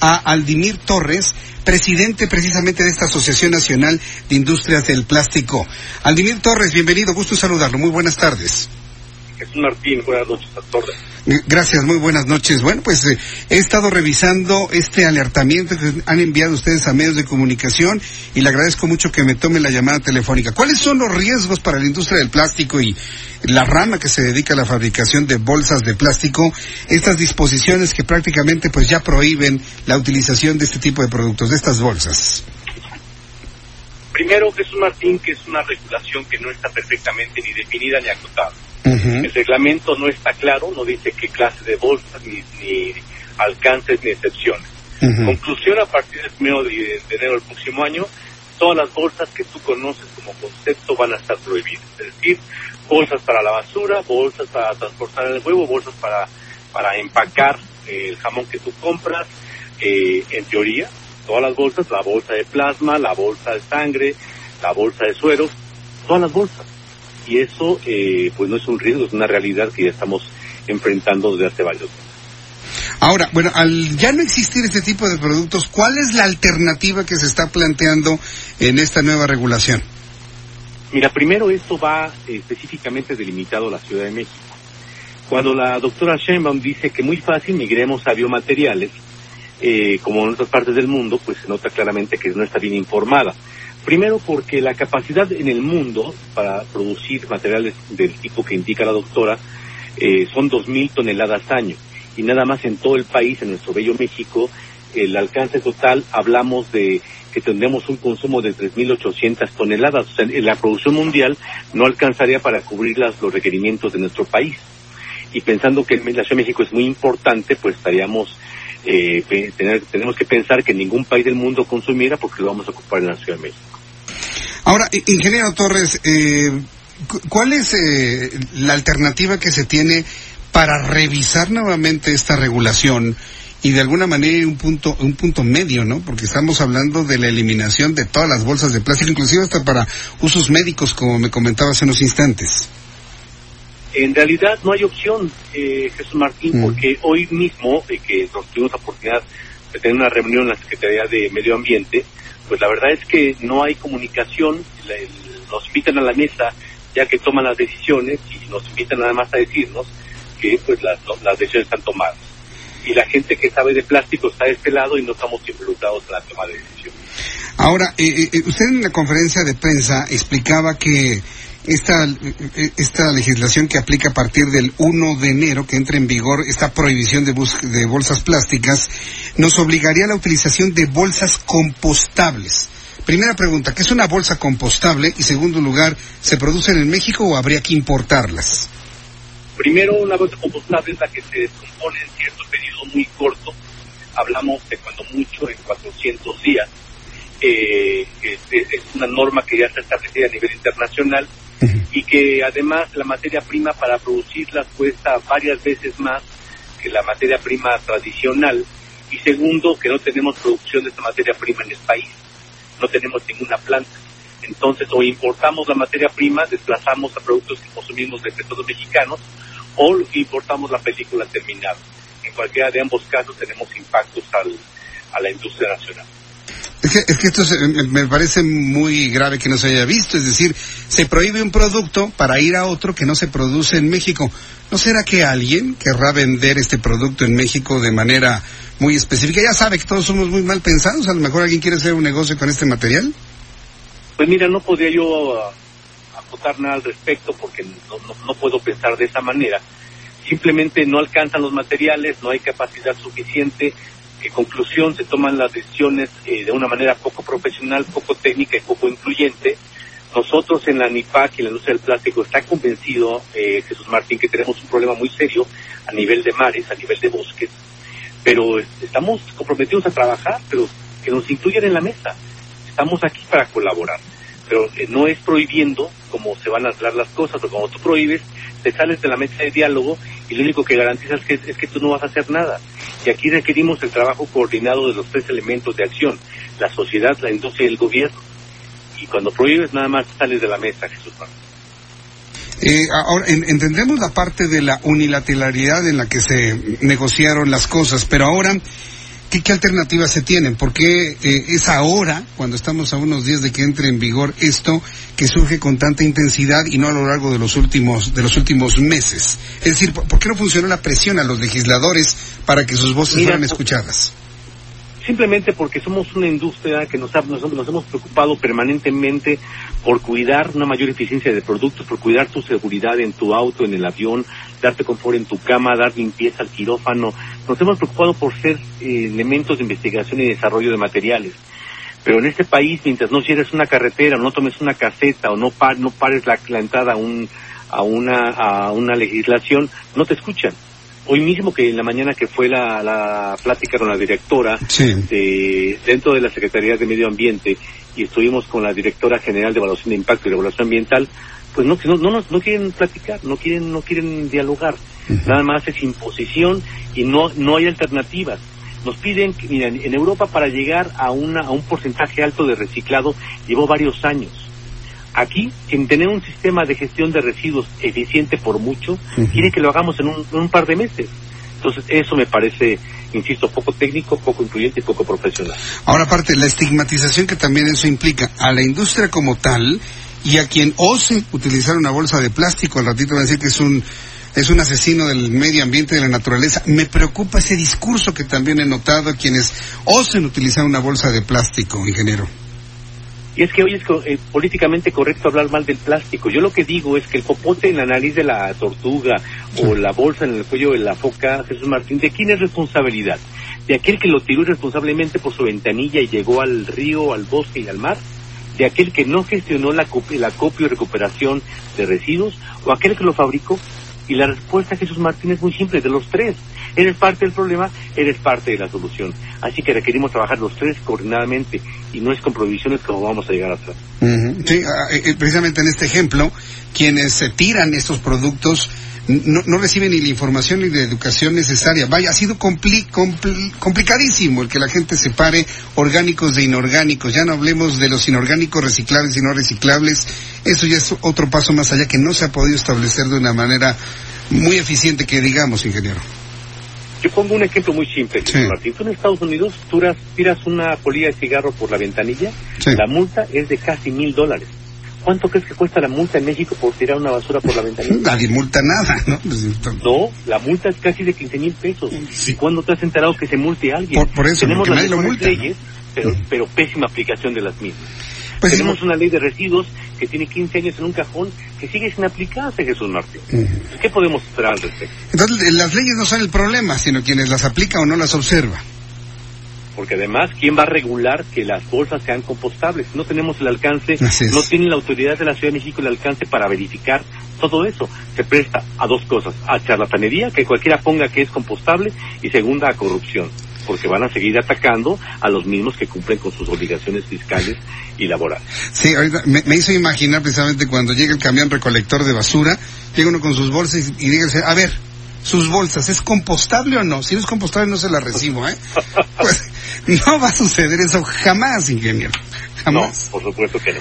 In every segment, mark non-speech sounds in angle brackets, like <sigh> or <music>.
A Aldimir Torres, presidente precisamente de esta Asociación Nacional de Industrias del Plástico. Aldimir Torres, bienvenido, gusto saludarlo, muy buenas tardes. Jesús Martín, buenas noches a todos. Gracias, muy buenas noches. Bueno, pues eh, he estado revisando este alertamiento que han enviado ustedes a medios de comunicación y le agradezco mucho que me tome la llamada telefónica. ¿Cuáles son los riesgos para la industria del plástico y la rama que se dedica a la fabricación de bolsas de plástico? Estas disposiciones que prácticamente pues ya prohíben la utilización de este tipo de productos, de estas bolsas. Primero, Jesús Martín, que es una regulación que no está perfectamente ni definida ni acotada. El reglamento no está claro, no dice qué clase de bolsas, ni, ni alcances, ni excepciones. Conclusión, a partir del 1 de, enero del próximo año, todas las bolsas que tú conoces como concepto van a estar prohibidas. Es decir, bolsas para la basura, bolsas para transportar el huevo, bolsas para, para empacar el jamón que tú compras, eh, en teoría, todas las bolsas, la bolsa de plasma, la bolsa de sangre, la bolsa de sueros, todas las bolsas. Y eso, eh, pues no es un riesgo, es una realidad que ya estamos enfrentando desde hace varios años. Ahora, bueno, al ya no existir este tipo de productos, ¿cuál es la alternativa que se está planteando en esta nueva regulación? Mira, primero esto va eh, específicamente delimitado a la Ciudad de México. Cuando la doctora Sheinbaum dice que muy fácil migremos a biomateriales, eh, como en otras partes del mundo, pues se nota claramente que no está bien informada. Primero porque la capacidad en el mundo para producir materiales del tipo que indica la doctora eh, son 2.000 toneladas año. Y nada más en todo el país, en nuestro bello México, el alcance total, hablamos de que tendremos un consumo de 3.800 toneladas. O sea, la producción mundial no alcanzaría para cubrir las, los requerimientos de nuestro país. Y pensando que la Ciudad de México es muy importante, pues estaríamos eh, tener, tenemos que pensar que ningún país del mundo consumiera porque lo vamos a ocupar en la Ciudad de México. Ahora, ingeniero Torres, eh, ¿cuál es eh, la alternativa que se tiene para revisar nuevamente esta regulación y de alguna manera un punto un punto medio, ¿no? Porque estamos hablando de la eliminación de todas las bolsas de plástico, inclusive hasta para usos médicos, como me comentaba hace unos instantes. En realidad no hay opción, eh, Jesús Martín, mm. porque hoy mismo, eh, que nos tuvimos la oportunidad de tener una reunión en la Secretaría de Medio Ambiente, pues la verdad es que no hay comunicación, nos invitan a la mesa ya que toman las decisiones y nos invitan nada más a decirnos que pues las, las decisiones están tomadas. Y la gente que sabe de plástico está de este lado y no estamos involucrados en la toma de decisiones. Ahora, eh, usted en la conferencia de prensa explicaba que esta, esta legislación que aplica a partir del 1 de enero, que entra en vigor esta prohibición de, de bolsas plásticas, nos obligaría a la utilización de bolsas compostables. Primera pregunta, ¿qué es una bolsa compostable? Y segundo lugar, ¿se producen en México o habría que importarlas? Primero, una bolsa compostable es la que se descompone en cierto periodo muy corto. Hablamos de cuando mucho, en 400 días. Eh, es, es, una norma que ya está establecida a nivel internacional y que además la materia prima para producirlas cuesta varias veces más que la materia prima tradicional y segundo que no tenemos producción de esta materia prima en el país, no tenemos ninguna planta. Entonces o importamos la materia prima, desplazamos a productos que consumimos de petróleos mexicanos o importamos la película terminada. En cualquiera de ambos casos tenemos impactos al, a la industria nacional. Es que, es que esto me parece muy grave que no se haya visto, es decir, se prohíbe un producto para ir a otro que no se produce en México. ¿No será que alguien querrá vender este producto en México de manera muy específica? Ya sabe que todos somos muy mal pensados, a lo mejor alguien quiere hacer un negocio con este material. Pues mira, no podría yo uh, acotar nada al respecto porque no puedo pensar de esa manera. Simplemente no alcanzan los materiales, no hay capacidad suficiente, en conclusión se toman las decisiones eh, de una manera poco profesional, poco técnica y poco incluyente, Nosotros en la NIPAC y en la industria del plástico está convencido, eh, Jesús Martín, que tenemos un problema muy serio a nivel de mares, a nivel de bosques, pero estamos comprometidos a trabajar, pero que nos incluyan en la mesa. Estamos aquí para colaborar, pero eh, no es prohibiendo como se van a hacer las cosas, o como tú prohíbes, te sales de la mesa de diálogo y lo único que garantizas es que, es que tú no vas a hacer nada. Y aquí requerimos el trabajo coordinado de los tres elementos de acción, la sociedad, la industria y el gobierno y cuando prohíbes nada más sales de la mesa, Jesús eh, ahora, entendemos la parte de la unilateralidad en la que se negociaron las cosas, pero ahora, ¿qué, alternativas se tienen? Porque eh, es ahora, cuando estamos a unos días de que entre en vigor esto, que surge con tanta intensidad y no a lo largo de los últimos, de los últimos meses? Es decir, ¿por, qué no funcionó la presión a los legisladores para que sus voces fueran escuchadas? simplemente porque somos una industria que nos, nos, hemos preocupado permanentemente por cuidar una mayor eficiencia de productos, por cuidar tu seguridad en tu auto, en el avión, darte confort en tu cama, dar limpieza al quirófano. Nos hemos preocupado por ser eh, elementos de investigación y desarrollo de materiales. Pero en este país, mientras no cierres una carretera, o no tomes una caseta, o no, no pares la, la entrada a, un, a, una, a una legislación, no te escuchan hoy mismo que en la mañana que fue la, la plática con la directora de, dentro de la Secretaría de Medio Ambiente y estuvimos con la directora general de evaluación de impacto y evaluación ambiental, pues no, no, no, no quieren platicar, no quieren, no quieren dialogar. Nada más es imposición y no, no hay alternativas. Nos piden, miren, en Europa para llegar a, una, a un porcentaje alto de reciclado llevó varios años Aquí, sin tener un sistema de gestión de residuos eficiente por mucho, quiere que lo hagamos en un, par de meses. Entonces, eso me parece, insisto, poco técnico, poco incluyente y poco profesional. Ahora, aparte, la estigmatización que también eso implica a la industria como tal y a quien ose utilizar una bolsa de plástico, al ratito va a decir que es un es un asesino del medio ambiente, de la naturaleza. Me preocupa ese discurso que también he notado a quienes osen utilizar una bolsa de plástico, ingeniero. Y es que hoy es eh, políticamente correcto hablar mal del plástico. Yo lo que digo es que el popote en la nariz de la tortuga o la bolsa en el cuello de la foca, Jesús Martín, ¿de quién es responsabilidad? ¿De aquel que lo tiró irresponsablemente por su ventanilla y llegó al río, al bosque y al mar? ¿De aquel que no gestionó la, la acopio y recuperación de residuos? ¿O aquel que lo fabricó? Y la respuesta, Jesús Martín, es muy simple, de los tres. Eres parte del problema, eres parte de la solución. Así que requerimos trabajar los tres coordinadamente y no es con prohibiciones como vamos a llegar a hacer. Sí, ah, eh, eh, precisamente en este ejemplo, quienes se tiran estos productos no, no, reciben ni la información ni la educación necesaria. Vaya, ha sido complicadísimo el que la gente separe orgánicos de inorgánicos. Ya no hablemos de los inorgánicos reciclables y no reciclables. Eso ya es otro paso más allá que no se ha podido establecer de una manera muy eficiente que digamos, ingeniero. Yo pongo un ejemplo muy simple, Martín. Tú en Estados Unidos tú tiras una polilla de cigarro por la ventanilla, la multa es de casi mil dólares. ¿Cuánto crees que cuesta la multa en México por tirar una basura por la ventanilla? <laughs> Nadie multa nada, ¿no? Pues, no, la multa es casi de 15 mil pesos. ¿Y cuándo te has enterado que se multe a alguien? Por, eso, Tenemos las leyes, pero, pero pésima aplicación de las mismas. Pues Tenemos una ley de residuos que tiene 15 años en un cajón que sigue sin aplicarse, Jesús Martín. ¿Qué podemos esperar al respecto? Entonces, las leyes no son el problema, sino quienes las aplica o no las observa. Porque además, ¿quién va a regular que las bolsas sean compostables? No tenemos el alcance, no tiene la autoridad de la Ciudad de México el alcance para verificar todo eso. Se presta a dos cosas, a charlatanería, que cualquiera ponga que es compostable, y segunda, a corrupción porque van a seguir atacando a los mismos que cumplen con sus obligaciones fiscales y laborales. Sí, ahorita me, hizo imaginar precisamente cuando llega el camión recolector de basura, llega uno con sus bolsas y, diga, a ver, sus bolsas, ¿es compostable o no? Si no es compostable no se la recibo, ¿eh? <laughs> pues no va a suceder eso jamás, ingeniero. Jamás. No, por supuesto que no.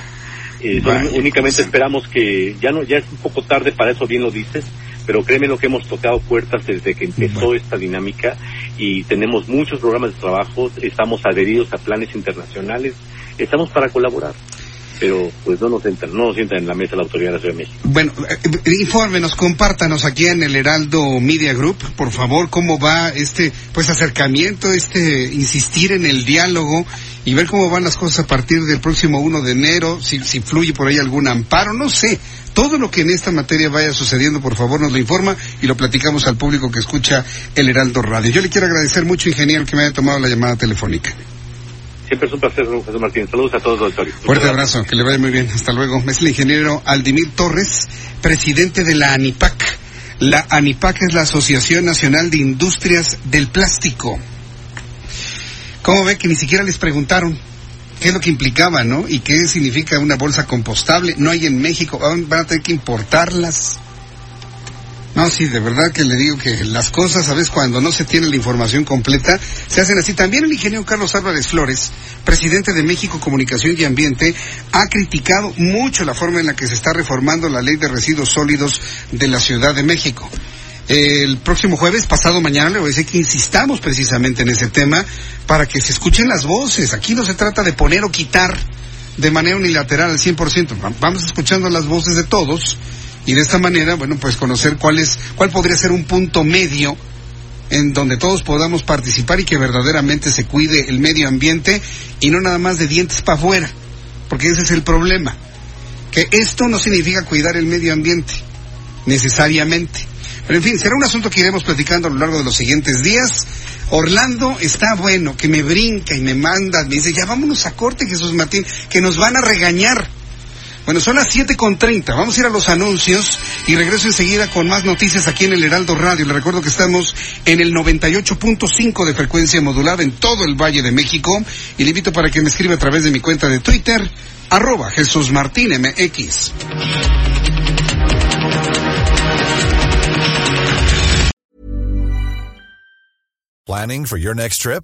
Eh, únicamente esperamos que ya no ya es un poco tarde para eso bien lo dices pero créeme lo que hemos tocado puertas desde que empezó esta dinámica y tenemos muchos programas de trabajo, estamos adheridos a planes internacionales, estamos para colaborar pero pues no nos entran, no nos sientan en la mesa la autoridad de la Ciudad de México. Bueno, eh, infórmenos, compártanos aquí en el Heraldo Media Group, por favor, cómo va este pues acercamiento, este insistir en el diálogo y ver cómo van las cosas a partir del próximo 1 de enero, si, si fluye por ahí algún amparo, no sé. Todo lo que en esta materia vaya sucediendo, por favor, nos lo informa y lo platicamos al público que escucha el Heraldo Radio. Yo le quiero agradecer mucho, ingeniero, que me haya tomado la llamada telefónica. Siempre es un placer, José Martín. Saludos a todos los auditores. Fuerte abrazo, que le vaya muy bien. Hasta luego. Es el ingeniero Aldimir Torres, presidente de la ANIPAC. La ANIPAC es la Asociación Nacional de Industrias del Plástico. ¿Cómo ve que ni siquiera les preguntaron qué es lo que implicaba, ¿no? Y qué significa una bolsa compostable. No hay en México, van a tener que importarlas. No, sí, de verdad que le digo que las cosas, a veces cuando no se tiene la información completa, se hacen así. También el ingeniero Carlos Álvarez Flores, presidente de México Comunicación y Ambiente, ha criticado mucho la forma en la que se está reformando la ley de residuos sólidos de la Ciudad de México. El próximo jueves, pasado mañana, le voy a decir que insistamos precisamente en ese tema para que se escuchen las voces. Aquí no se trata de poner o quitar de manera unilateral al 100%. Vamos escuchando las voces de todos y de esta manera, bueno, pues conocer cuál es, cuál podría ser un punto medio en donde todos podamos participar y que verdaderamente se cuide el medio ambiente y no nada más de dientes para afuera, porque ese es el problema. Que esto no significa cuidar el medio ambiente, necesariamente. Pero en fin, será un asunto que iremos platicando a lo largo de los siguientes días. Orlando está bueno, que me brinca y me manda, me dice, ya vámonos a corte, Jesús Martín, que nos van a regañar. Bueno, son las siete con treinta. Vamos a ir a los anuncios y regreso enseguida con más noticias aquí en el Heraldo Radio. Le recuerdo que estamos en el 98.5 de frecuencia modulada en todo el Valle de México. Y le invito para que me escriba a través de mi cuenta de Twitter, arroba Jesús Martín MX. Planning for your next trip?